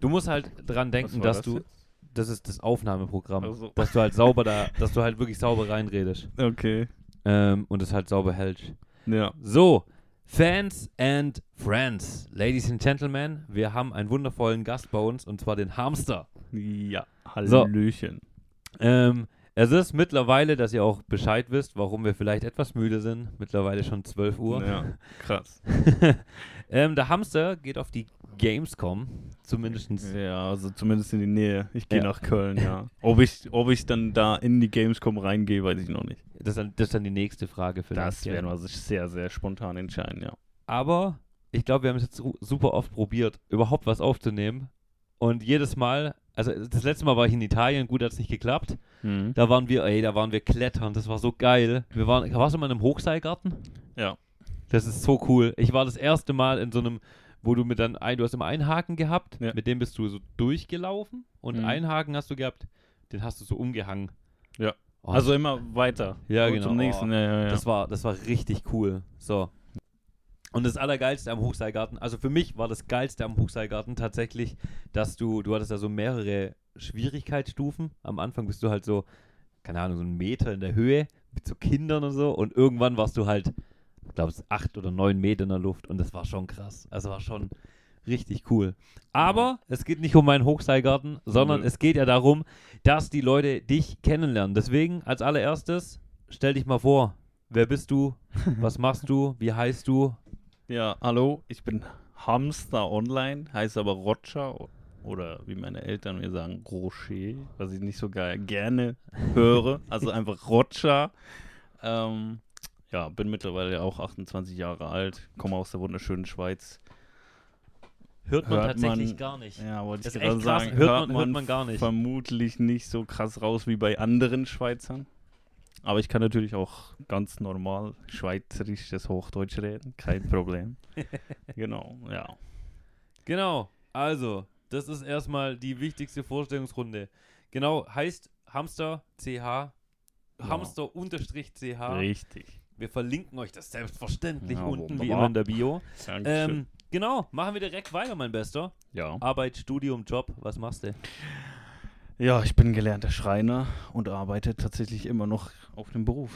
Du musst halt dran denken, dass das du, jetzt? das ist das Aufnahmeprogramm, Ach so. dass du halt sauber da, dass du halt wirklich sauber reinredest Okay. ähm, und es halt sauber hältst. Ja. So, Fans and Friends, Ladies and Gentlemen, wir haben einen wundervollen Gast bei uns und zwar den Hamster. Ja. So. Hallöchen. Ähm, es ist mittlerweile, dass ihr auch Bescheid wisst, warum wir vielleicht etwas müde sind. Mittlerweile schon 12 Uhr. Ja, krass. ähm, der Hamster geht auf die Gamescom, zumindest. Ja, also zumindest in die Nähe. Ich gehe Ja. nach Köln, ja. Ob ich, ob ich dann da in die Gamescom reingehe, weiß ich noch nicht. Das, ist dann, das ist dann die nächste Frage vielleicht. Das werden wir sich sehr, sehr spontan entscheiden, ja. Aber ich glaube, wir haben es jetzt super oft probiert, überhaupt was aufzunehmen. Und jedes Mal, also das letzte Mal war ich in Italien, gut, hat es nicht geklappt. Mhm. Da waren wir, ey, da waren wir klettern, das war so geil. Wir waren, warst du mal in einem Hochseilgarten? Ja. Das ist so cool. Ich war das erste Mal in so einem, wo du mit dann ein, du hast immer einen Haken gehabt, Ja. mit dem bist du so durchgelaufen und Mhm. einen Haken hast du gehabt, den hast du so umgehangen. Ja. Oh, Also immer weiter. Ja, Und genau. Zum nächsten, Oh, ja, ja, ja. Das war, das war richtig cool. So. Und das Allergeilste am Hochseilgarten, also für mich war das Geilste am Hochseilgarten tatsächlich, dass du, du hattest ja so mehrere Schwierigkeitsstufen. Am Anfang bist du halt so, keine Ahnung, so einen Meter in der Höhe mit so Kindern und so. Und irgendwann warst du halt, glaube, es acht oder neun Meter in der Luft. Und das war schon krass. Also war schon richtig cool. Aber es geht nicht um meinen Hochseilgarten, sondern Nö. es geht ja darum, dass die Leute dich kennenlernen. Deswegen als allererstes, stell dich mal vor. Wer bist du? Was machst du? Wie heißt du? Ja, hallo, ich bin Hamster Online, heiße aber Roger oder wie meine Eltern mir sagen, Rocher, was ich nicht so geil gerne höre. Also einfach Roger. Ähm, ja, bin mittlerweile auch 28 Jahre alt, komme aus der wunderschönen Schweiz. Hört man Hört tatsächlich man- gar nicht. Ja, wollte ich gerade sagen. Hört man- hört man gar nicht. Vermutlich nicht so krass raus wie bei anderen Schweizern. Aber ich kann natürlich auch ganz normal schweizerisches Hochdeutsch reden, kein Problem. genau, ja. Genau. Also, das ist erstmal die wichtigste Vorstellungsrunde. Genau, heißt Hamster CH. Hamster unterstrich CH. Richtig. Wir verlinken euch das selbstverständlich Ja, unten, wie immer in der Bio. Dankeschön. Ähm, genau, machen wir direkt weiter, mein Bester. ja. Arbeit, Studium, Job, was machst du? ja, ich bin gelernter Schreiner und arbeite tatsächlich immer noch auf dem Beruf.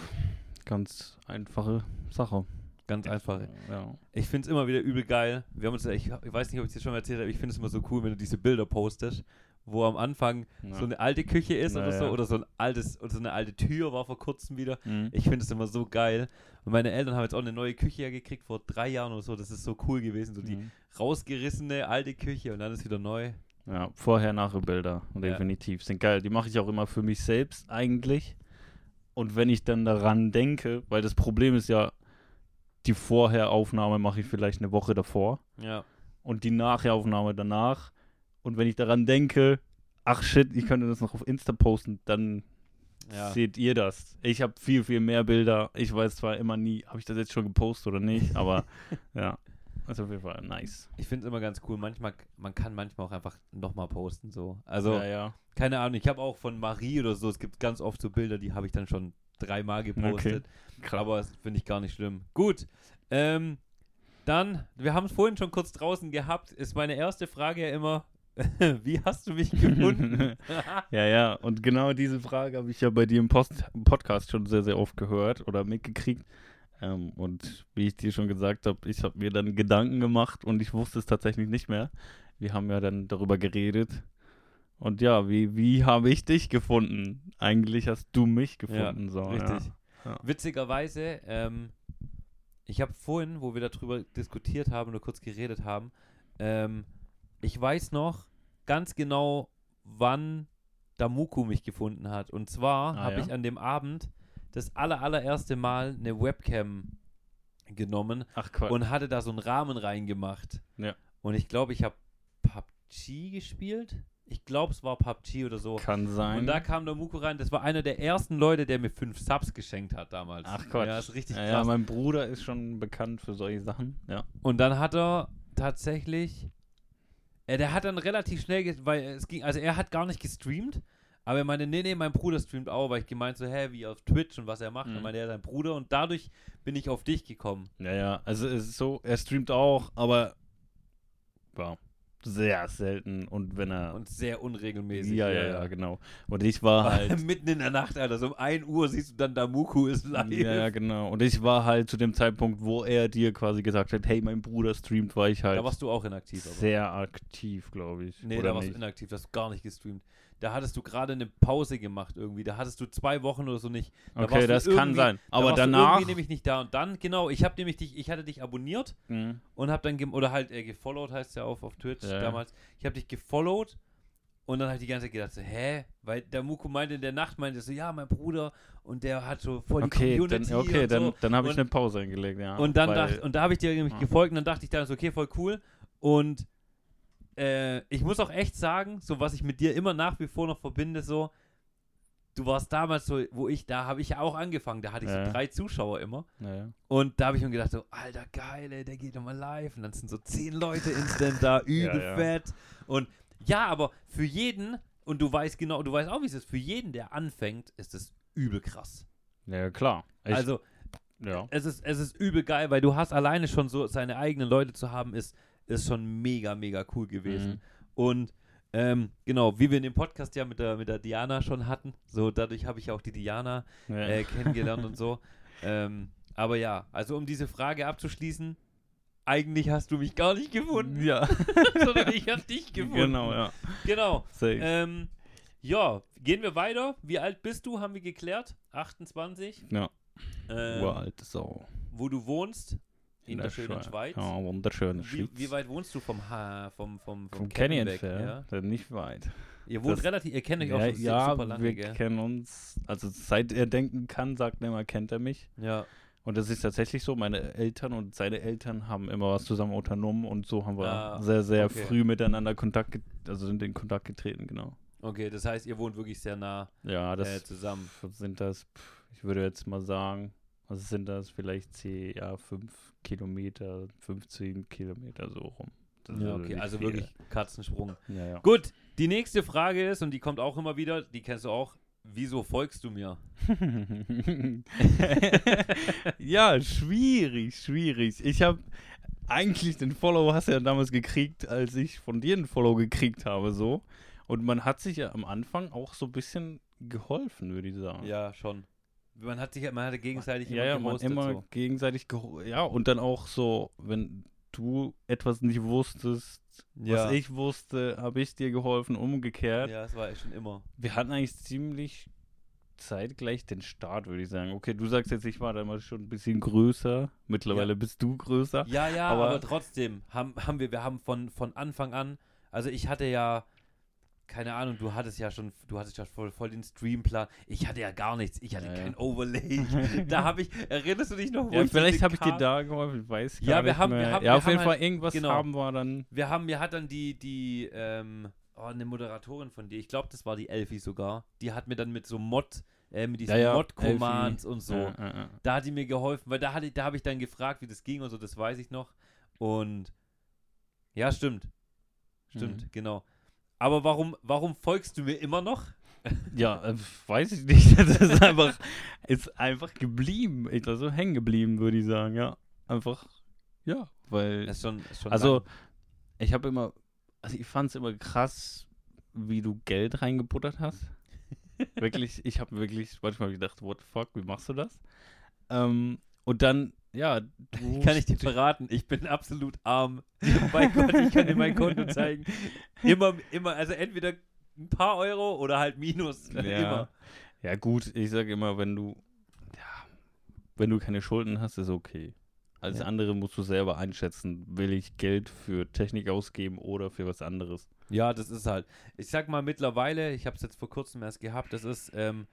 Ganz einfache Sache. Ganz einfach. Ja. Ich finde es immer wieder übel geil. Wir haben uns, ich, ich weiß nicht, ob ich es dir schon mal erzählt habe, ich finde es immer so cool, wenn du diese Bilder postest, wo am Anfang Ja. so eine alte Küche ist oder Ja, so, ja. oder so ein altes, oder so eine alte Tür war vor kurzem wieder. Mhm. Ich finde es immer so geil. Und meine Eltern haben jetzt auch eine neue Küche ja gekriegt vor drei Jahren oder so. Das ist so cool gewesen. So die Mhm. rausgerissene alte Küche und dann ist wieder neu. Ja, Vorher-Nachher-Bilder, definitiv. Sind geil. Die mache ich auch immer für mich selbst eigentlich. Und wenn ich dann daran denke, weil das Problem ist ja, die Vorheraufnahme mache ich vielleicht eine Woche davor Ja. und die Nachheraufnahme danach. Und wenn ich daran denke, ach shit, ich könnte das noch auf Insta posten, dann Ja. seht ihr das. Ich habe viel, viel mehr Bilder. Ich weiß zwar immer nie, habe ich das jetzt schon gepostet oder nicht, aber ja, ist auf jeden Fall nice. Ich finde es immer ganz cool. Manchmal, man kann manchmal auch einfach nochmal posten. So. Also, ja, ja. keine Ahnung. Ich habe auch von Marie oder so, es gibt ganz oft so Bilder, die habe ich dann schon dreimal gepostet. Aber das finde ich gar nicht schlimm. Gut. Ähm, dann, wir haben es vorhin schon kurz draußen gehabt, ist meine erste Frage ja immer, wie hast du mich gefunden? Ja, ja, und genau diese Frage habe ich ja bei dir im Post Podcast schon sehr, sehr oft gehört oder mitgekriegt. Ähm, und wie ich dir schon gesagt habe, ich habe mir dann Gedanken gemacht und ich wusste es tatsächlich nicht mehr. Wir haben ja dann darüber geredet. Und ja, wie, wie habe ich dich gefunden? Eigentlich hast du mich gefunden. so, Richtig. Ja. Witzigerweise, ähm, ich habe vorhin, wo wir darüber diskutiert haben oder kurz geredet haben, ähm, ich weiß noch ganz genau, wann Damuku mich gefunden hat. Und zwar Ah, habe ja? ich an dem Abend das aller, allererste Mal eine Webcam genommen Ach Quatsch. und hatte da so einen Rahmen reingemacht. Ja. Und ich glaube, ich habe PUBG gespielt. Ich glaube, es war PUBG oder so. Kann sein. Und da kam der Muko rein. Das war einer der ersten Leute, der mir fünf Subs geschenkt hat damals. Ach Quatsch. Ja, ist richtig ja, krass. ja, mein Bruder ist schon bekannt für solche Sachen. Ja. und dann hat er tatsächlich, äh, der hat dann relativ schnell, weil es ging, also er hat gar nicht gestreamt, aber er meinte, nee, nee, mein Bruder streamt auch, weil ich gemeint so, hä, wie auf Twitch und was er macht. Mhm. Dann meinte er, dein Bruder und dadurch bin ich auf dich gekommen. Ja, ja, also es ist so, er streamt auch, aber ja, sehr selten und wenn er. Und sehr unregelmäßig. ja, ja, ja, genau. Und ich war halt. Mitten in der Nacht, Alter, so um 1 Uhr siehst du dann, Damuku ist live. Ja, genau. Und ich war halt zu dem Zeitpunkt, wo er dir quasi gesagt hat, hey, mein Bruder streamt, war ich halt Da warst du auch inaktiv. Aber. sehr aktiv, glaube ich. Nee, da warst nicht? du inaktiv, das hast du gar nicht gestreamt. Da hattest du gerade eine Pause gemacht irgendwie. Da hattest du zwei Wochen oder so nicht. Da Okay, das kann sein. da Aber Du danach. irgendwie nämlich nicht da. Und dann, genau, ich habe nämlich dich, ich hatte dich abonniert Mhm. und habe dann, oder halt äh, gefollowt, heißt es ja auf, auf Twitch Ja. damals. Ich habe dich gefollowt und dann habe ich die ganze Zeit gedacht, so, hä? Weil der Muku meinte in der Nacht, meinte so, ja, mein Bruder und der hat so voll die Okay, Community dann, okay, und dann, so. dann habe ich Und- eine Pause eingelegt, ja. Und dann weil- dachte, und da habe ich dir nämlich Ja. gefolgt und dann dachte ich dann so, okay, voll cool. Und äh, ich muss auch echt sagen, so was ich mit dir immer nach wie vor noch verbinde, so, du warst damals so, wo ich, da habe ich ja auch angefangen, da hatte ich Ja. so drei Zuschauer immer. Naja. Und da habe ich mir gedacht, so, alter geil, ey, der geht nochmal live. Und dann sind so zehn Leute instant da, übel ja. fett. Und ja, aber für jeden, und du weißt genau, du weißt auch, wie es ist, für jeden, der anfängt, ist es übel krass. Ja, klar. Ich, also, ja. es ist, es ist übel geil, weil du hast alleine schon so seine eigenen Leute zu haben, ist, ist schon mega, mega cool gewesen. Mhm. Und ähm, genau, wie wir in dem Podcast ja mit der, mit der Diana schon hatten, so dadurch habe ich auch die Diana Ja. äh, kennengelernt und so. Ähm, aber ja, also um diese Frage abzuschließen, eigentlich hast du mich gar nicht gefunden, ja. sondern ich habe dich gefunden. genau, ja. Genau. Ähm, ja, gehen wir weiter. Wie alt bist du? Haben wir geklärt? 28. ja. Ähm, Uralte Sau. Wo du wohnst? In, der, schönen Schweiz. Ja, wunderschöne Wie, Schweiz. wie weit wohnst du vom ha vom vom, Vom Canyon Canyon weg? Ja? dann nicht weit. Ihr wohnt Das- relativ, ihr kennt euch auch ja, schon sehr- ja super lange, wir gell? kennen uns, also seit er denken kann, sagt er immer, kennt er mich. Ja, Und das ist tatsächlich so, meine Eltern und seine Eltern haben immer was zusammen unternommen und so haben wir Ah, sehr, sehr okay. früh miteinander Kontakt, also sind in Kontakt getreten, genau. okay, das heißt, ihr wohnt wirklich sehr nah Ja, das äh, zusammen. sind das, ich würde jetzt mal sagen, was sind das, vielleicht ja, fünf Kilometer, 15 Kilometer so rum. Ja, okay, also viel. wirklich Katzensprung. Ja, ja. Gut, die nächste Frage ist, und die kommt auch immer wieder, die kennst du auch, wieso folgst du mir? ja, schwierig, schwierig. Ich habe eigentlich den Follow hast du ja damals gekriegt, als ich von dir einen Follow gekriegt habe, so. Und man hat sich ja am Anfang auch so ein bisschen geholfen, würde ich sagen. Ja, schon. Man hat sich, man hatte gegenseitig ja, ja, man geroastet, immer so. gegenseitig ja und dann auch so, wenn du etwas nicht wusstest, Ja. was ich wusste, habe ich dir geholfen, umgekehrt. Ja, das war ich schon immer. Wir hatten eigentlich ziemlich zeitgleich den Start, würde ich sagen. Okay, du sagst jetzt, ich war damals schon ein bisschen größer. Mittlerweile Ja. bist du größer. Ja, ja, aber, Aber- trotzdem haben, haben wir, wir haben von, von Anfang an, also ich hatte ja, keine Ahnung, du hattest ja schon, du hattest ja voll, voll den Streamplan. Ich hatte ja gar nichts, ich hatte Ja, ja. kein Overlay. da habe ich, erinnerst du dich noch, wo Ja, ich vielleicht habe ich dir da geholfen, ich weiß Ja, gar wir nicht haben- wir mehr. haben- ja, wir auf jeden haben Fall halt- irgendwas genau. haben wir dann. Wir haben, mir hat dann die, die, ähm, oh, eine Moderatorin von dir, ich glaube, das war die Elfi sogar, die hat mir dann mit so Mod, äh, mit diesen Ja, ja, Mod-Commands und so, Ja, ja, ja. da hat die mir geholfen, weil da, hatte, da habe ich dann gefragt, wie das ging und so, das weiß ich noch. Und ja, stimmt. Stimmt, Mhm. genau. Aber warum, warum folgst du mir immer noch? Ja, äh, weiß ich nicht. Das ist einfach, ist einfach geblieben. Ich war so hängen geblieben, würde ich sagen, ja. Einfach, ja, weil. Ist schon, ist schon Also, lang. ich habe immer, also ich fand es immer krass, wie du Geld reingebuttert hast. wirklich, ich habe wirklich manchmal gedacht, what the fuck, wie machst du das? Ähm, und dann, ja, du. kann ich dir verraten, ich bin absolut arm. mein Gott, ich kann dir mein Konto zeigen. Immer, immer, also entweder ein paar Euro oder halt Minus. Ja. Immer. Ja, gut, ich sage immer, wenn du, ja, wenn du keine Schulden hast, ist okay. Als Ja. andere musst du selber einschätzen, will ich Geld für Technik ausgeben oder für was anderes. Ja, das ist halt. Ich sag mal mittlerweile, ich habe es jetzt vor kurzem erst gehabt, das ist ähm,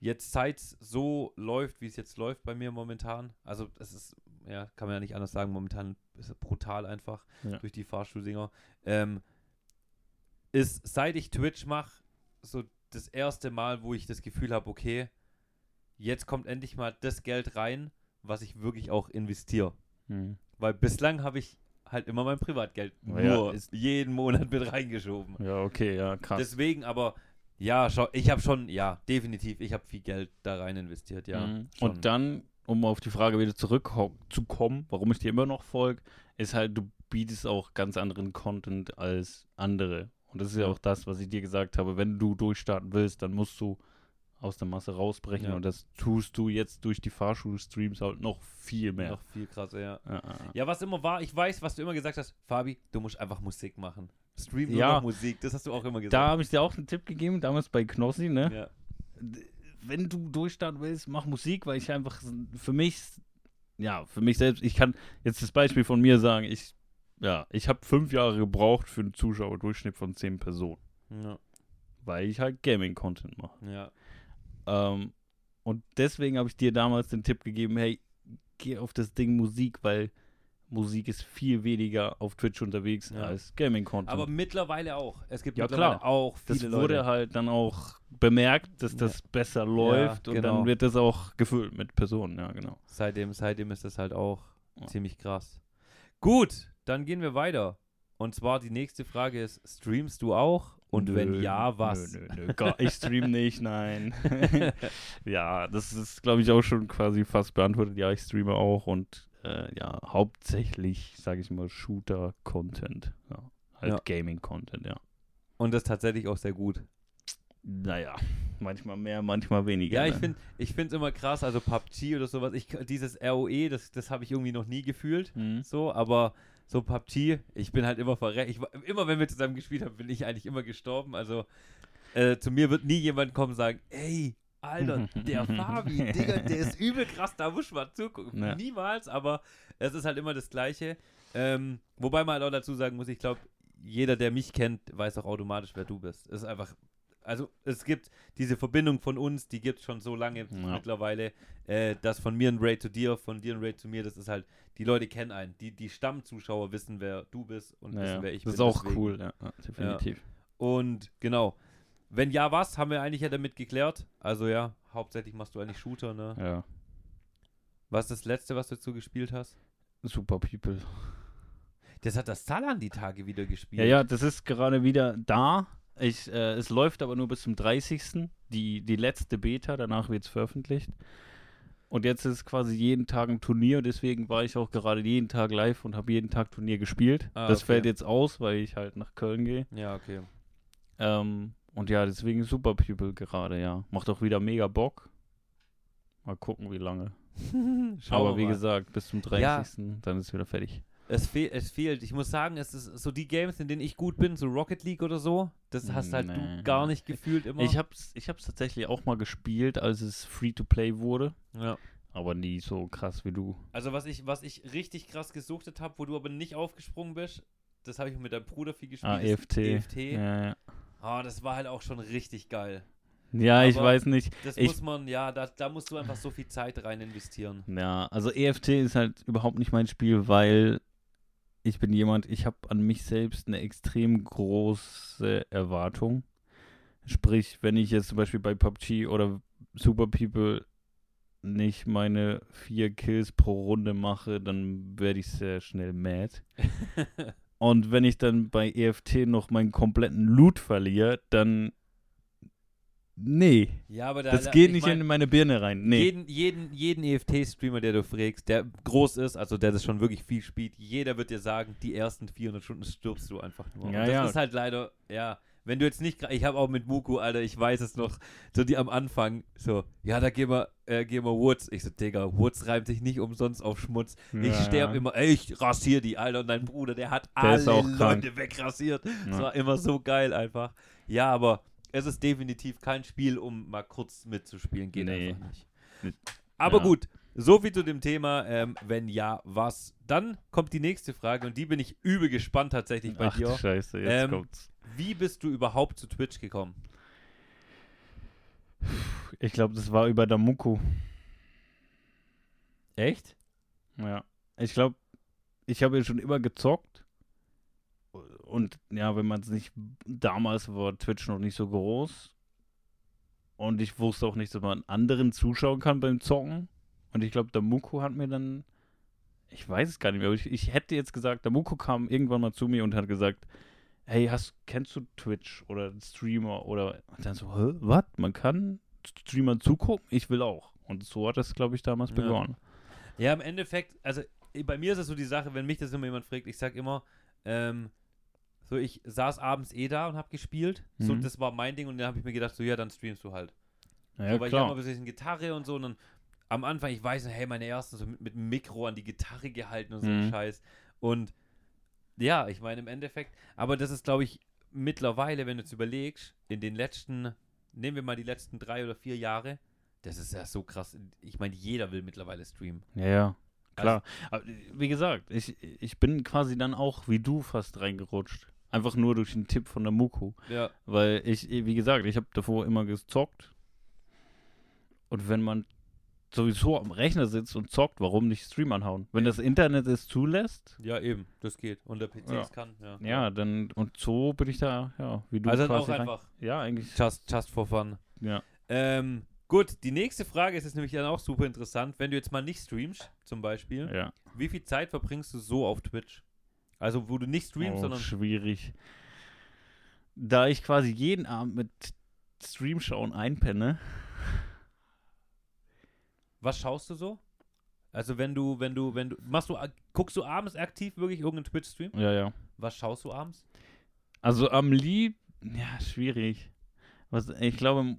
jetzt seit so läuft, wie es jetzt läuft bei mir momentan. Also es ist, ja, kann man ja nicht anders sagen, momentan ist es brutal einfach Ja. durch die Fahrstuhldinger. Ähm, ist, seit ich Twitch mache, so das erste Mal, wo ich das Gefühl habe, okay, jetzt kommt endlich mal das Geld rein, was ich wirklich auch investiere. Hm. Weil bislang habe ich halt immer mein Privatgeld ja, nur ist- jeden Monat mit reingeschoben. Ja, okay, ja, krass. Deswegen aber, ja, ich habe schon, ja, definitiv, ich habe viel Geld da rein investiert, ja. Mhm. Und dann, um auf die Frage wieder zurückzukommen, warum ich dir immer noch folge, ist halt, du bietest auch ganz anderen Content als andere. Und das ist ja, Ja. auch das, was ich dir gesagt habe. Wenn du durchstarten willst, dann musst du aus der Masse rausbrechen. Ja. Und das tust du jetzt durch die Fahrschulstreams halt noch viel mehr. Noch viel krasser, ja. Ja, ja, Ja, was immer war, ich weiß, was du immer gesagt hast, Fabi, du musst einfach Musik machen. Stream nur Ja. Musik, das hast du auch immer Da gesagt. habe ich dir auch einen Tipp gegeben, damals bei Knossi, ne? ja. wenn du durchstarten willst, mach Musik, weil ich einfach für mich, ja, für mich selbst, ich kann jetzt das Beispiel von mir sagen, ich, ja, ich habe fünf Jahre gebraucht für einen Zuschauerdurchschnitt von zehn Personen, Ja. weil ich halt Gaming-Content mache. ja. Ähm, und deswegen habe ich dir damals den Tipp gegeben, hey, geh auf das Ding Musik, weil Musik ist viel weniger auf Twitch unterwegs Ja. als Gaming-Content. Aber mittlerweile auch. Es gibt Ja, mittlerweile klar. auch viele das Leute. wurde halt dann auch bemerkt, dass Ja. das besser läuft und genau. dann wird das auch gefüllt mit Personen, ja, genau. Seitdem, seitdem ist das halt auch Ja. ziemlich krass. Gut, dann gehen wir weiter. Und zwar die nächste Frage ist: Streamst du auch? Und wenn Nö, ja, was? Nö, nö, nö. Ich stream nicht, nein. ja, das ist, glaube ich, auch schon quasi fast beantwortet. Ja, ich streame auch und äh, ja, hauptsächlich, sage ich mal, Shooter-Content. Ja, halt Ja. Gaming-Content, ja. Und das tatsächlich auch sehr gut. Naja, manchmal mehr, manchmal weniger. Ja, ich ne? finde ich finde es immer krass, also PUBG oder sowas, ich, dieses ROE, das, das habe ich irgendwie noch nie gefühlt, Hm. so, aber so PUBG, ich bin halt immer verreckt, ich, immer wenn wir zusammen gespielt haben, bin ich eigentlich immer gestorben, also äh, zu mir wird nie jemand kommen und sagen, ey, Alter, der Fabi, Digga, der ist übel krass, da muss man zugucken. Ja. Niemals, aber es ist halt immer das Gleiche. Ähm, wobei man halt auch dazu sagen muss, ich glaube, jeder, der mich kennt, weiß auch automatisch, wer du bist. Es ist einfach, also es gibt diese Verbindung von uns, die gibt es schon so lange Ja. mittlerweile, äh, das von mir ein Raid zu dir, von dir ein Raid zu mir, das ist halt, die Leute kennen einen. Die, die Stammzuschauer wissen, wer du bist und Naja, wissen, wer ich das bin. ist auch deswegen. cool, ja, ja, definitiv. Und genau. Wenn ja, was, haben wir eigentlich ja damit geklärt. Also ja, hauptsächlich machst du eigentlich Shooter, ne? Ja. Was ist das letzte, was du dazu gespielt hast? Super People. Das hat das Salan die Tage wieder gespielt. Ja, ja, das ist gerade wieder da. Ich, äh, es läuft aber nur bis zum 30. Die, die letzte Beta, danach wird es veröffentlicht. Und jetzt ist quasi jeden Tag ein Turnier, deswegen war ich auch gerade jeden Tag live und habe jeden Tag Turnier gespielt. Ah, das okay. fällt jetzt aus, weil ich halt nach Köln gehe. Ja, okay. Ähm, und ja, deswegen Super People gerade, ja. Macht auch wieder mega Bock. Mal gucken, wie lange. Aber wie mal. gesagt, bis zum 30. dann ist wieder fertig. Es, fehl, es fehlt. Ich muss sagen, es ist so die Games, in denen ich gut bin, so Rocket League oder so, das hast halt Nee. du gar nicht gefühlt immer. Ich hab's, ich hab's tatsächlich auch mal gespielt, als es Free-to-Play wurde. ja. Aber nie so krass wie du. Also was ich, was ich richtig krass gesuchtet habe, wo du aber nicht aufgesprungen bist, das habe ich mit deinem Bruder viel gespielt. Ah, EFT. EFT. Ja, ja. Ah, das war halt auch schon richtig geil. ja ich Aber weiß nicht. Das Ich- muss man, ja, da, da musst du einfach so viel Zeit rein investieren. Ja, also EFT ist halt überhaupt nicht mein Spiel, weil ich bin jemand, ich habe an mich selbst eine extrem große Erwartung. Sprich, wenn ich jetzt zum Beispiel bei PUBG oder Super People nicht meine vier Kills pro Runde mache, dann werde ich sehr schnell mad. Und wenn ich dann bei EFT noch meinen kompletten Loot verliere, dann nee, ja, aber da, das da, geht ich nicht mein, in meine Birne rein. Nee. Jeden, jeden, jeden EFT-Streamer, der du fragst, der groß ist, also der das schon wirklich viel spielt, jeder wird dir sagen, die ersten 400 Stunden stirbst du einfach nur. Ja, Und das ja. ist halt leider, ja, wenn du jetzt nicht, ich habe auch mit Muku, Alter, ich weiß es noch, so die am Anfang, so, ja, da gehen wir, äh, gehen wir Woods. Ich so, Digga, Woods reimt sich nicht umsonst auf Schmutz. Ich Ja, sterbe ja. immer, ey, ich rasier die, Alter, und dein Bruder, der hat Der alle krank. Leute wegrasiert. Das Ja. war immer so geil einfach. Ja, aber es ist definitiv kein Spiel, um mal kurz mitzuspielen. Geht Nee. einfach nicht. Mit- Aber gut, so viel zu dem Thema. Ähm, wenn ja, was? Dann kommt die nächste Frage und die bin ich übel gespannt tatsächlich bei Ach, dir. scheiße, jetzt Ähm, kommt's. Wie bist du überhaupt zu Twitch gekommen? Ich glaube, das war über Damuku. Echt? Ja. Ich glaube, ich habe ja schon immer gezockt. Und ja, wenn man es nicht. Damals war Twitch noch nicht so groß. Und ich wusste auch nicht, dass man anderen zuschauen kann beim Zocken. Und ich glaube, Damuku hat mir dann. Ich weiß es gar nicht mehr, aber ich, ich hätte jetzt gesagt, Damuku kam irgendwann mal zu mir und hat gesagt: Hey, hast, kennst du Twitch oder Streamer oder. Und dann so, hä, was? Man kann Streamern zugucken? Ich will auch. Und so hat das, glaube ich, damals Ja. begonnen. Ja, im Endeffekt, also bei mir ist es so die Sache, wenn mich das immer jemand fragt, ich sag immer, ähm, so ich saß abends eh da und hab gespielt. So, Mhm. das war mein Ding und dann habe ich mir gedacht, so ja, dann streamst du halt. Ja, so, weil ich habe klar. mal ein bisschen Gitarre und so und dann am Anfang, ich weiß noch, hey, meine ersten so mit, mit dem Mikro an die Gitarre gehalten und so Mhm. Scheiß. Und ja, ich meine im Endeffekt, aber das ist, glaube ich, mittlerweile, wenn du jetzt überlegst, in den letzten, nehmen wir mal die letzten drei oder vier Jahre, das ist ja so krass. Ich meine, jeder will mittlerweile streamen. Ja, ja. Klar. Also Aber, äh, wie gesagt, ich, ich bin quasi dann auch wie du fast reingerutscht. Einfach nur durch den Tipp von der Muku. Ja. Weil ich, wie gesagt, ich habe davor immer gezockt. Und wenn man sowieso am Rechner sitzt und zockt, warum nicht Stream anhauen? Wenn das Internet es zulässt, Ja, eben, das geht. Und der PC Ja. es kann, ja. ja, dann, und so bin ich da, ja, wie du Also dann auch rein- einfach Ja, eigentlich, just, just for fun. ja. Ähm, gut, die nächste Frage ist jetzt nämlich dann auch super interessant. Wenn du jetzt mal nicht streamst, zum Beispiel, Ja. wie viel Zeit verbringst du so auf Twitch? Also, wo du nicht streamst, Oh, sondern. schwierig. Da ich quasi jeden Abend mit Stream schauen einpenne, Was schaust du so? Also, wenn du, wenn du, wenn du. Machst du, guckst du abends aktiv wirklich irgendeinen Twitch-Stream? ja, ja. Was schaust du abends? Also am lieb, ja, schwierig. Was, ich glaube,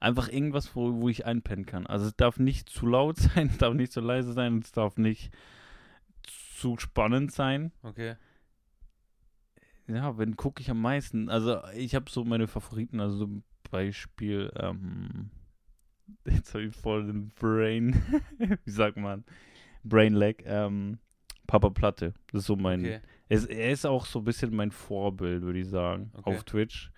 einfach irgendwas, wo, wo ich einpennen kann. Also es darf nicht zu laut sein, es darf nicht zu leise sein, es darf nicht zu spannend sein. Okay. Ja, wenn gucke ich am meisten. Also ich habe so meine Favoriten, also zum Beispiel, ähm, jetzt habe ich voll den Brain, wie sagt man, Brain Lag, ähm, Papa Platte. Das ist so mein, Okay. es, er ist auch so ein bisschen mein Vorbild, würde ich sagen, Okay. auf Twitch.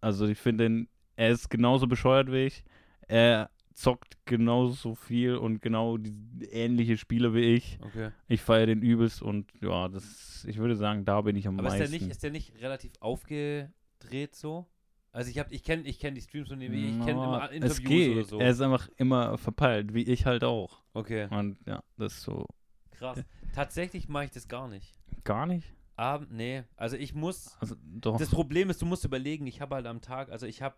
Also ich finde, er ist genauso bescheuert wie ich. Er zockt genauso viel und genau die ähnliche Spiele wie ich. Okay. Ich feiere den übelst und ja, das, ich würde sagen, da bin ich am Aber ist meisten. der, nicht, ist der nicht relativ aufgedreht so? Also, ich, hab, ich kenne ich kenn die Streams von dem, ich kenne immer Interviews es geht. oder so. Er ist einfach immer verpeilt, wie ich halt auch. Okay, Und ja, das ist so krass. Tatsächlich mache ich das gar nicht. gar nicht. Abend, nee. Also, ich muss. Also doch. Das Problem ist, du musst überlegen, ich habe halt am Tag, also ich habe,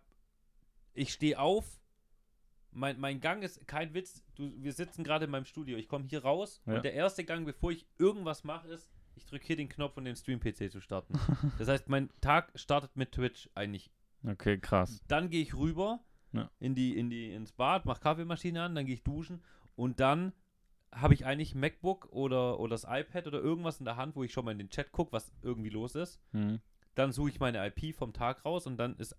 ich stehe auf, mein, mein Gang ist kein Witz, du, wir sitzen gerade in meinem Studio, ich komme hier raus Ja. und der erste Gang, bevor ich irgendwas mache, ist, ich drücke hier den Knopf, um den Stream-PC zu starten. das heißt, mein Tag startet mit Twitch eigentlich. Okay, krass. Dann gehe ich rüber Ja. in die, in die, ins Bad, mache Kaffeemaschine an, dann gehe ich duschen und dann habe ich eigentlich ein MacBook oder, oder das iPad oder irgendwas in der Hand, wo ich schon mal in den Chat gucke, was irgendwie los ist Hm. dann suche ich meine IP vom Tag raus und dann ist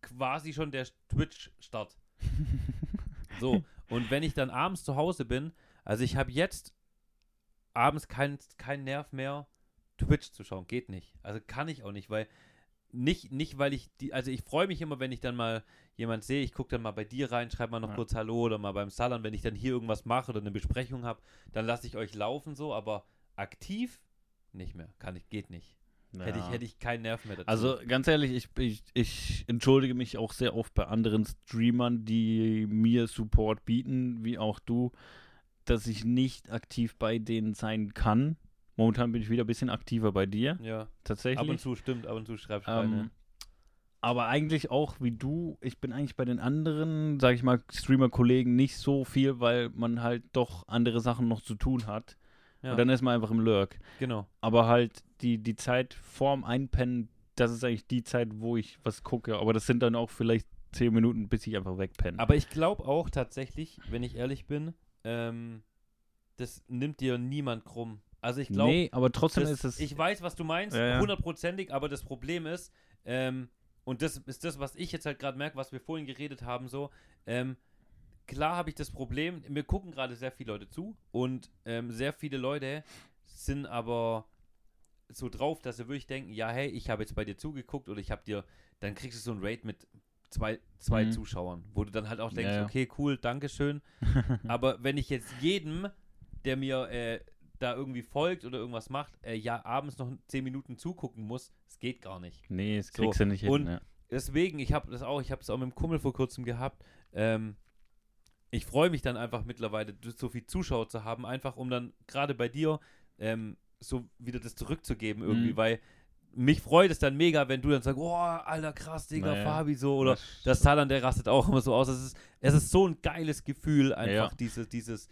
quasi schon der Twitch-Start. So, und wenn ich dann abends zu Hause bin, also ich habe jetzt abends keinen kein Nerv mehr, Twitch zu schauen. Geht nicht. Also kann ich auch nicht, weil nicht, nicht weil ich die, also ich freue mich immer, wenn ich dann mal jemand sehe, ich gucke dann mal bei dir rein, schreibe mal noch Ja. kurz Hallo oder mal beim Salan, wenn ich dann hier irgendwas mache oder eine Besprechung habe, dann lasse ich euch laufen so, aber aktiv nicht mehr. Kann ich, geht nicht. Hätte, ich, Ja. hätte ich keinen Nerv mehr dazu. Also ganz ehrlich, ich, ich, ich entschuldige mich auch sehr oft bei anderen Streamern, die mir Support bieten, wie auch du, dass ich nicht aktiv bei denen sein kann. Momentan bin ich wieder ein bisschen aktiver bei dir, ja, tatsächlich. ab und zu stimmt, ab und zu schreibst du Ähm, aber eigentlich auch wie du, ich bin eigentlich bei den anderen, sag ich mal, Streamer-Kollegen nicht so viel, weil man halt doch andere Sachen noch zu tun hat. ja. Und dann ist man einfach im Lurk. genau. Aber halt die, die Zeit vorm Einpennen, das ist eigentlich die Zeit, wo ich was gucke. Aber das sind dann auch vielleicht zehn Minuten, bis ich einfach wegpenne. Aber ich glaube auch tatsächlich, wenn ich ehrlich bin, ähm, das nimmt dir niemand krumm. Also ich glaube, nee, aber trotzdem das- ist es. ich weiß, was du meinst, Ja, ja. hundertprozentig, aber das Problem ist, ähm, und das ist das, was ich jetzt halt gerade merke, was wir vorhin geredet haben, so, ähm, klar habe ich das Problem, mir gucken gerade sehr viele Leute zu und ähm, sehr viele Leute sind aber so drauf, dass sie wirklich denken, ja, hey, ich habe jetzt bei dir zugeguckt oder ich habe dir, dann kriegst du so ein Raid mit zwei, zwei Mhm. Zuschauern, wo du dann halt auch denkst, Ja, ja. okay, cool, Dankeschön. Aber wenn ich jetzt jedem, der mir äh, da irgendwie folgt oder irgendwas macht, äh, ja, abends noch zehn Minuten zugucken muss, es geht gar nicht. nee, So, kriegst du nicht und- hin. Ja. Deswegen, ich habe das auch, ich habe es auch mit dem Kummel vor kurzem gehabt. Ähm, ich freue mich dann einfach mittlerweile, so viel Zuschauer zu haben, einfach um dann gerade bei dir ähm, so wieder das zurückzugeben irgendwie, Mhm. weil mich freut es dann mega, wenn du dann sagst, oh, alter krass, Digga, Naja. Fabi so oder Das- das Salan, der rastet auch immer so aus. Es ist, es ist so ein geiles Gefühl, einfach Ja. dieses, dieses,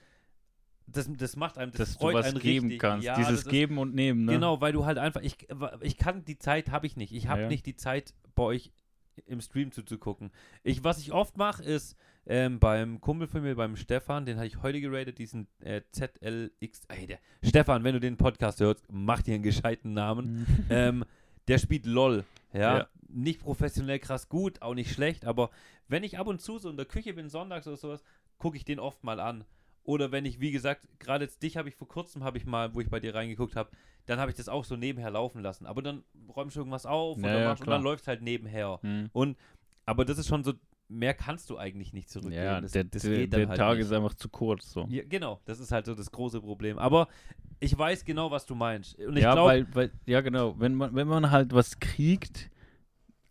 das, das macht einem, das dass freut du was einen geben richtig. kannst. Ja, Dieses das ist- Geben und Nehmen, ne? Genau, weil du halt einfach, ich, ich kann die Zeit, habe ich nicht. Ich habe Ja. nicht die Zeit, bei euch im Stream zuzugucken. Ich, was ich oft mache, ist ähm, beim Kumpel von mir, beim Stefan, den habe ich heute geratet, diesen äh, ZLX. Ey, der, Stefan, wenn du den Podcast hörst, mach dir einen gescheiten Namen. Mhm. ähm, der spielt LOL. Ja? Ja. Nicht professionell krass gut, auch nicht schlecht, aber wenn ich ab und zu so in der Küche bin, sonntags oder sowas, gucke ich den oft mal an. Oder wenn ich, wie gesagt, gerade jetzt dich habe ich vor kurzem, habe ich mal, wo ich bei dir reingeguckt habe, dann habe ich das auch so nebenher laufen lassen. Aber dann räumst du irgendwas auf Ja, oder machst, und dann läuft es halt nebenher. Mhm. Und, aber das ist schon so, mehr kannst du eigentlich nicht zurückgeben. Ja, das, der, das der, der halt Tag nicht. ist einfach zu kurz. So. Ja, genau, das ist halt so das große Problem. Aber ich weiß genau, was du meinst. Und ich ja, glaube, weil, weil, ja, genau. Wenn man, wenn man halt was kriegt,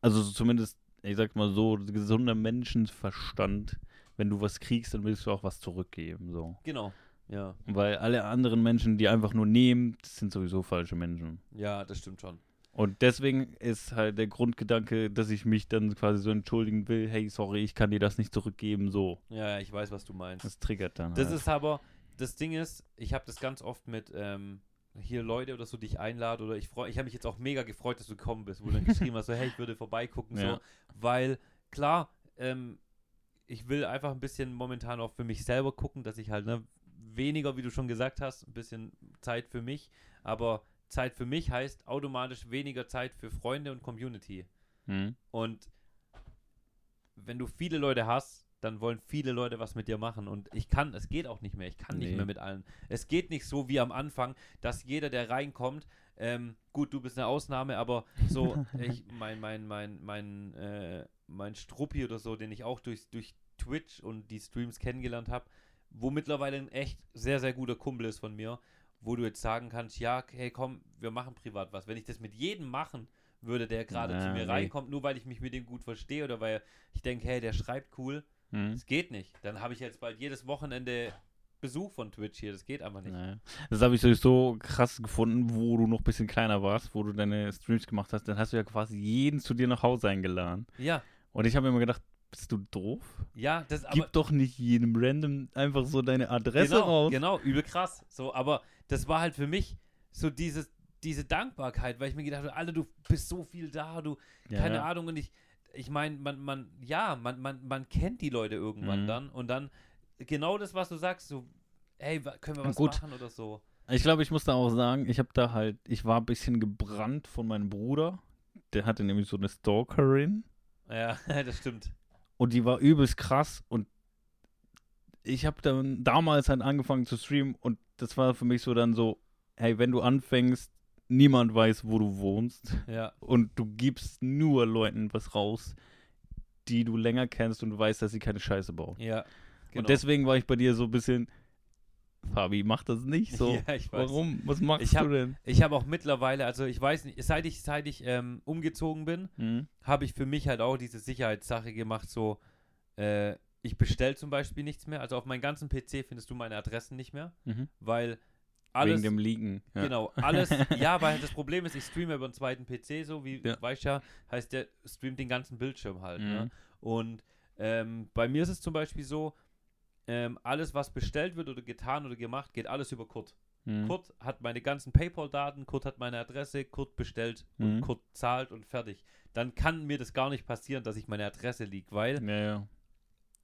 also so zumindest, ich sag mal so, gesunder Menschenverstand, wenn du was kriegst, dann willst du auch was zurückgeben. So. genau, ja, Weil alle anderen Menschen, die einfach nur nehmen, das sind sowieso falsche Menschen. ja, das stimmt schon. Und deswegen ist halt der Grundgedanke, dass ich mich dann quasi so entschuldigen will, hey, sorry, ich kann dir das nicht zurückgeben, so. Ja, ja, ich weiß, was du meinst. Das triggert dann Das halt. ist aber, das Ding ist, ich habe das ganz oft mit ähm, hier Leute oder so, die ich einlade oder ich freue, ich habe mich jetzt auch mega gefreut, dass du gekommen bist, wo du dann geschrieben hast, so hey, ich würde vorbeigucken, Ja. so, weil klar, ähm, ich will einfach ein bisschen momentan auch für mich selber gucken, dass ich halt ne, weniger, wie du schon gesagt hast, ein bisschen Zeit für mich, aber Zeit für mich heißt automatisch weniger Zeit für Freunde und Community. Hm. Und wenn du viele Leute hast, dann wollen viele Leute was mit dir machen. Und ich kann, es geht auch nicht mehr. Ich kann nicht Nee. mehr mit allen. Es geht nicht so wie am Anfang, dass jeder, der reinkommt, ähm, gut, du bist eine Ausnahme, aber so, ich, mein, mein, mein, mein, äh, mein Struppi oder so, den ich auch durch, durch Twitch und die Streams kennengelernt habe, wo mittlerweile ein echt sehr, sehr guter Kumpel ist von mir, wo du jetzt sagen kannst, ja, hey, komm, wir machen privat was. Wenn ich das mit jedem machen würde, der gerade zu mir nee. reinkommt, nur weil ich mich mit dem gut verstehe oder weil ich denke, hey, der schreibt cool, Hm. das geht nicht. Dann habe ich jetzt bald jedes Wochenende Besuch von Twitch hier, das geht einfach nicht. Naja. Das habe ich sowieso krass gefunden, wo du noch ein bisschen kleiner warst, wo du deine Streams gemacht hast. Dann hast du ja quasi jeden zu dir nach Hause eingeladen. Ja, Und ich habe mir immer gedacht, bist du doof? ja, das aber Gib doch nicht jedem random einfach so deine Adresse genau, raus. genau, übel krass. So, aber das war halt für mich so dieses, diese Dankbarkeit, weil ich mir gedacht habe, Alter, du bist so viel da, du, Ja, keine ja. Ahnung, und ich, ich meine, man, man, ja, man, man, man kennt die Leute irgendwann Mhm. dann und dann genau das, was du sagst, so, hey, können wir was gut. machen oder so. Ich glaube, ich muss da auch sagen, ich habe da halt, ich war ein bisschen gebrannt von meinem Bruder. Der hatte nämlich so eine Stalkerin Ja, das stimmt. und die war übelst krass und ich habe dann damals halt angefangen zu streamen und das war für mich so dann so, hey, wenn du anfängst, niemand weiß, wo du wohnst Ja, und du gibst nur Leuten was raus, die du länger kennst und du weißt, dass sie keine Scheiße bauen. ja. Genau. Und deswegen war ich bei dir so ein bisschen, Fabi, mach das nicht so. Ja, ich weiß. Warum? Was machst Ich hab- du denn? Ich habe auch mittlerweile, also ich weiß nicht, seit ich, seit ich ähm, umgezogen bin, Hm? habe ich für mich halt auch diese Sicherheitssache gemacht, so, äh, ich bestelle zum Beispiel nichts mehr. Also auf meinem ganzen PC findest du meine Adressen nicht mehr, Mhm. weil alles, Wegen dem Leaken. Ja. genau, alles, ja, weil das Problem ist, ich streame über einen zweiten PC, so wie, Ja. weißt ja, heißt der streamt den ganzen Bildschirm halt, ne? Mhm. Und ähm, bei mir ist es zum Beispiel so, ähm, alles, was bestellt wird oder getan oder gemacht, geht alles über Kurt. Mhm. Kurt hat meine ganzen PayPal-Daten, Kurt hat meine Adresse, Kurt bestellt und Mhm. Kurt zahlt und fertig. Dann kann mir das gar nicht passieren, dass ich meine Adresse liegt, weil, Ja, ja.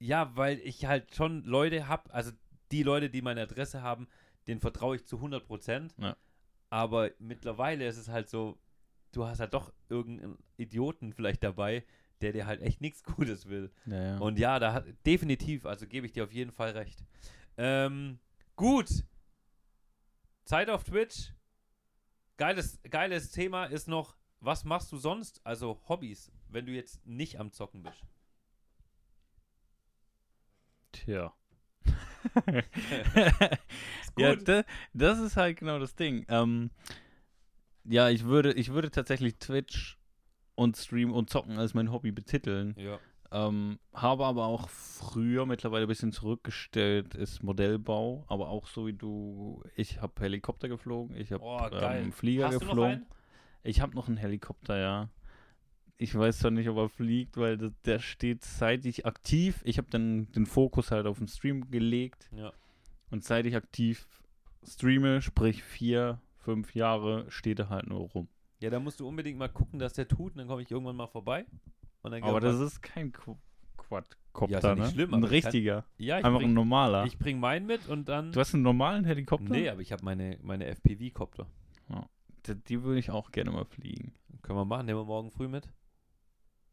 ja, weil ich halt schon Leute habe, also die Leute, die meine Adresse haben, denen vertraue ich zu 100 Prozent. Ja. Aber mittlerweile ist es halt so, du hast halt doch irgendeinen Idioten vielleicht dabei, der dir halt echt nichts Gutes will. ja, ja. Und ja, da hat definitiv, also gebe ich dir auf jeden Fall recht. Ähm, gut. Zeit auf Twitch. Geiles, geiles Thema ist noch, was machst du sonst? Also Hobbys, wenn du jetzt nicht am Zocken bist. Tja. Ja, gut. da, das ist halt genau das Ding. Ähm, ja, ich würde, ich würde tatsächlich Twitch und Stream und Zocken als mein Hobby betiteln. Ja. Ähm, habe aber auch früher mittlerweile ein bisschen zurückgestellt, ist Modellbau, aber auch so wie du, ich habe Helikopter geflogen, ich habe Oh, ähm, Flieger Hast geflogen. Ich habe noch einen Helikopter, ja. Ich weiß zwar nicht, ob er fliegt, weil das, der steht seit ich aktiv. Ich habe dann den Fokus halt auf den Stream gelegt. Ja. Und seit ich aktiv streame, sprich vier, fünf Jahre, steht er halt nur rum. Ja, da musst du unbedingt mal gucken, dass der tut und dann komme ich irgendwann mal vorbei. Aber das ist kein Qu- Ja, Quadcopter, ist ja nicht ne? schlimm, ein ich kann- richtiger. ja, ich Einfach ein bring, normaler. ich bring meinen mit und dann. du hast einen normalen Helikopter? nee, aber ich habe meine, meine FPV-Kopter. Die, die würde ich auch gerne mal fliegen. Können wir machen, nehmen wir morgen früh mit.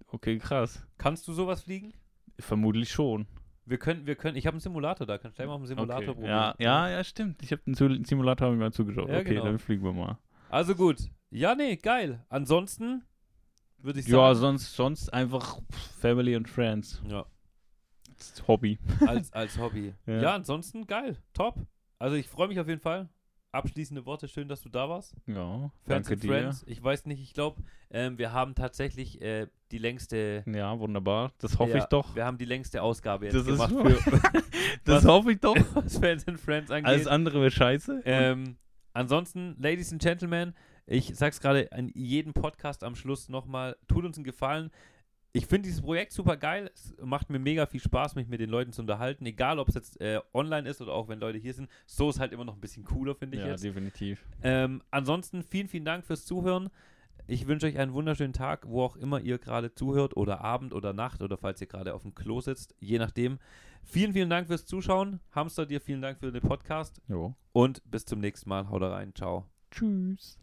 Okay, krass. Kannst du sowas fliegen? Vermutlich schon. Wir können, wir können, ich habe einen Simulator da, kannst du mal auf dem Simulator okay. probieren. Ja, ja, ja, stimmt. Ich habe den Sim- Simulator hab ich mal zugeschaut. Ja, okay, genau. dann fliegen wir mal. Also gut. Ja, nee, geil. Ansonsten würde ich Ja, sagen. sonst, sonst einfach Family and Friends. Ja, ist Hobby. als, als Hobby. ja. Ja. ansonsten geil. Top. Also ich freue mich auf jeden Fall. Abschließende Worte, schön, dass du da warst. Ja, Fans danke and dir. Friends. Ich weiß nicht, ich glaube, ähm, wir haben tatsächlich äh, die längste. Ja, wunderbar. Das hoffe ja, ich doch. Wir haben die längste Ausgabe jetzt Das gemacht für Das Was- hoffe ich doch. was Fans and Friends angeht. Alles andere wäre scheiße. Ähm, ansonsten, Ladies and Gentlemen, ich sag's gerade an jedem Podcast am Schluss nochmal, tut uns einen Gefallen. Ich finde dieses Projekt super geil. Es macht mir mega viel Spaß, mich mit den Leuten zu unterhalten. Egal, ob es jetzt äh, online ist oder auch wenn Leute hier sind. So ist halt immer noch ein bisschen cooler, finde ich ja, jetzt. definitiv. Ähm, ansonsten vielen, vielen Dank fürs Zuhören. Ich wünsche euch einen wunderschönen Tag, wo auch immer ihr gerade zuhört oder Abend oder Nacht oder falls ihr gerade auf dem Klo sitzt, je nachdem. Vielen, vielen Dank fürs Zuschauen. Hamster, dir vielen Dank für den Podcast Jo. und bis zum nächsten Mal. Haut rein. Ciao. Tschüss.